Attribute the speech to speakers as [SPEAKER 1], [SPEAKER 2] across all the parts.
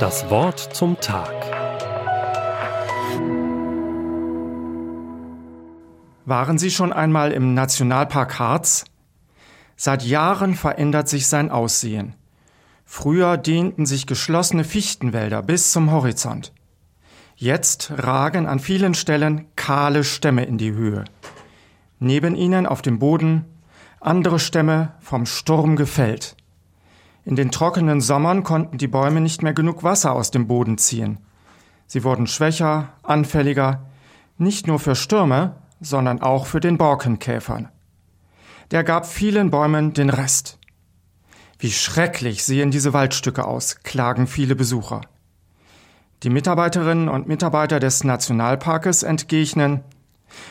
[SPEAKER 1] Das Wort zum Tag.
[SPEAKER 2] Waren Sie schon einmal im Nationalpark Harz? Seit Jahren verändert sich sein Aussehen. Früher dehnten sich geschlossene Fichtenwälder bis zum Horizont. Jetzt ragen an vielen Stellen kahle Stämme in die Höhe. Neben ihnen auf dem Boden andere Stämme vom Sturm gefällt. In den trockenen Sommern konnten die Bäume nicht mehr genug Wasser aus dem Boden ziehen. Sie wurden schwächer, anfälliger, nicht nur für Stürme, sondern auch für den Borkenkäfern. Der gab vielen Bäumen den Rest. Wie schrecklich sehen diese Waldstücke aus, klagen viele Besucher. Die Mitarbeiterinnen und Mitarbeiter des Nationalparkes entgegnen,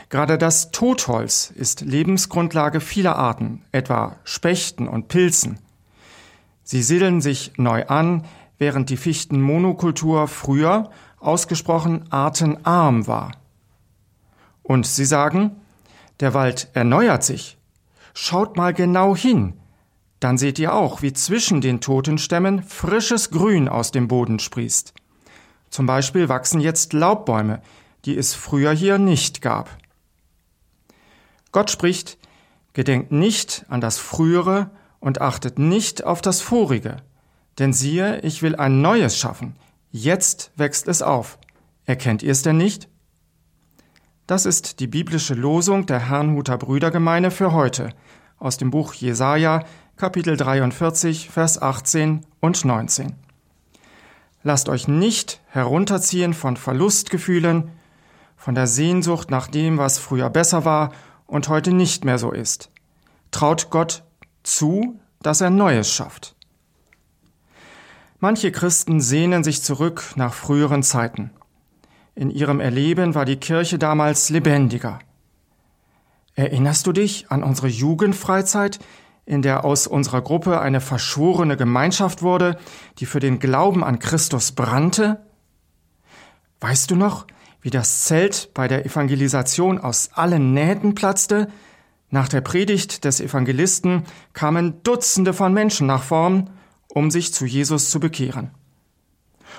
[SPEAKER 2] gerade das Totholz ist Lebensgrundlage vieler Arten, etwa Spechten und Pilzen. Sie siedeln sich neu an, während die Fichtenmonokultur früher ausgesprochen artenarm war. Und sie sagen, der Wald erneuert sich. Schaut mal genau hin, dann seht ihr auch, wie zwischen den toten Stämmen frisches Grün aus dem Boden sprießt. Zum Beispiel wachsen jetzt Laubbäume, die es früher hier nicht gab. Gott spricht, gedenkt nicht an das Frühere und achtet nicht auf das Vorige. Denn siehe, ich will ein Neues schaffen. Jetzt wächst es auf. Erkennt ihr es denn nicht? Das ist die biblische Losung der Herrnhuter Brüdergemeine für heute aus dem Buch Jesaja, Kapitel 43, Vers 18 und 19. Lasst euch nicht herunterziehen von Verlustgefühlen, von der Sehnsucht nach dem, was früher besser war und heute nicht mehr so ist. Traut Gott zu, dass er Neues schafft. Manche Christen sehnen sich zurück nach früheren Zeiten. In ihrem Erleben war die Kirche damals lebendiger. Erinnerst du dich an unsere Jugendfreizeit, in der aus unserer Gruppe eine verschworene Gemeinschaft wurde, die für den Glauben an Christus brannte? Weißt du noch, wie das Zelt bei der Evangelisation aus allen Nähten platzte, nach der Predigt des Evangelisten kamen Dutzende von Menschen nach vorn, um sich zu Jesus zu bekehren.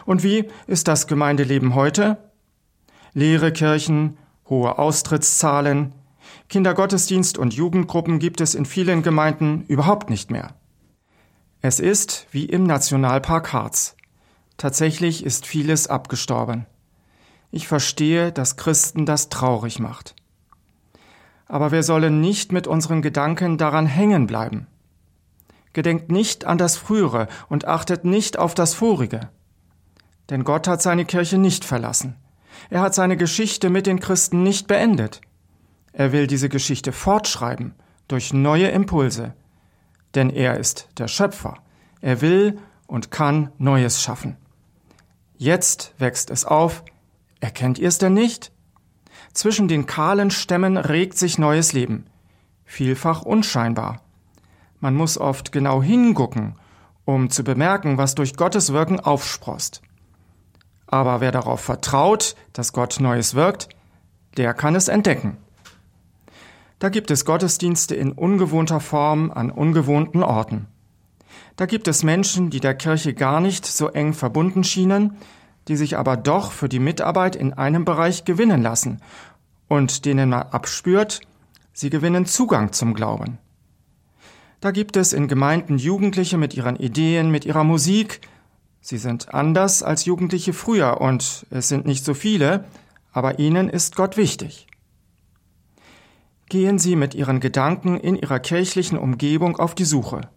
[SPEAKER 2] Und wie ist das Gemeindeleben heute? Leere Kirchen, hohe Austrittszahlen, Kindergottesdienst und Jugendgruppen gibt es in vielen Gemeinden überhaupt nicht mehr. Es ist wie im Nationalpark Harz. Tatsächlich ist vieles abgestorben. Ich verstehe, dass Christen das traurig macht aber wir sollen nicht mit unseren Gedanken daran hängen bleiben. Gedenkt nicht an das Frühere und achtet nicht auf das Vorige. Denn Gott hat seine Kirche nicht verlassen. Er hat seine Geschichte mit den Christen nicht beendet. Er will diese Geschichte fortschreiben durch neue Impulse. Denn er ist der Schöpfer. Er will und kann Neues schaffen. Jetzt wächst es auf. Erkennt ihr es denn nicht? Zwischen den kahlen Stämmen regt sich neues Leben. Vielfach unscheinbar. Man muss oft genau hingucken, um zu bemerken, was durch Gottes Wirken aufsprost. Aber wer darauf vertraut, dass Gott Neues wirkt, der kann es entdecken. Da gibt es Gottesdienste in ungewohnter Form an ungewohnten Orten. Da gibt es Menschen, die der Kirche gar nicht so eng verbunden schienen, die sich aber doch für die Mitarbeit in einem Bereich gewinnen lassen und denen man abspürt, sie gewinnen Zugang zum Glauben. Da gibt es in Gemeinden Jugendliche mit ihren Ideen, mit ihrer Musik. Sie sind anders als Jugendliche früher und es sind nicht so viele, aber ihnen ist Gott wichtig. Gehen Sie mit Ihren Gedanken in Ihrer kirchlichen Umgebung auf die Suche,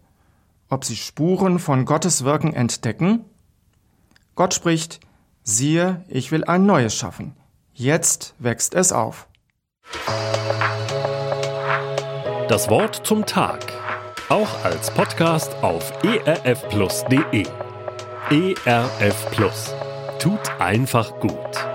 [SPEAKER 2] ob Sie Spuren von Gottes Wirken entdecken? Gott spricht, siehe, ich will ein neues schaffen. Jetzt wächst es auf.
[SPEAKER 1] Das Wort zum Tag. Auch als Podcast auf erfplus.de. ERF Plus. Tut einfach gut.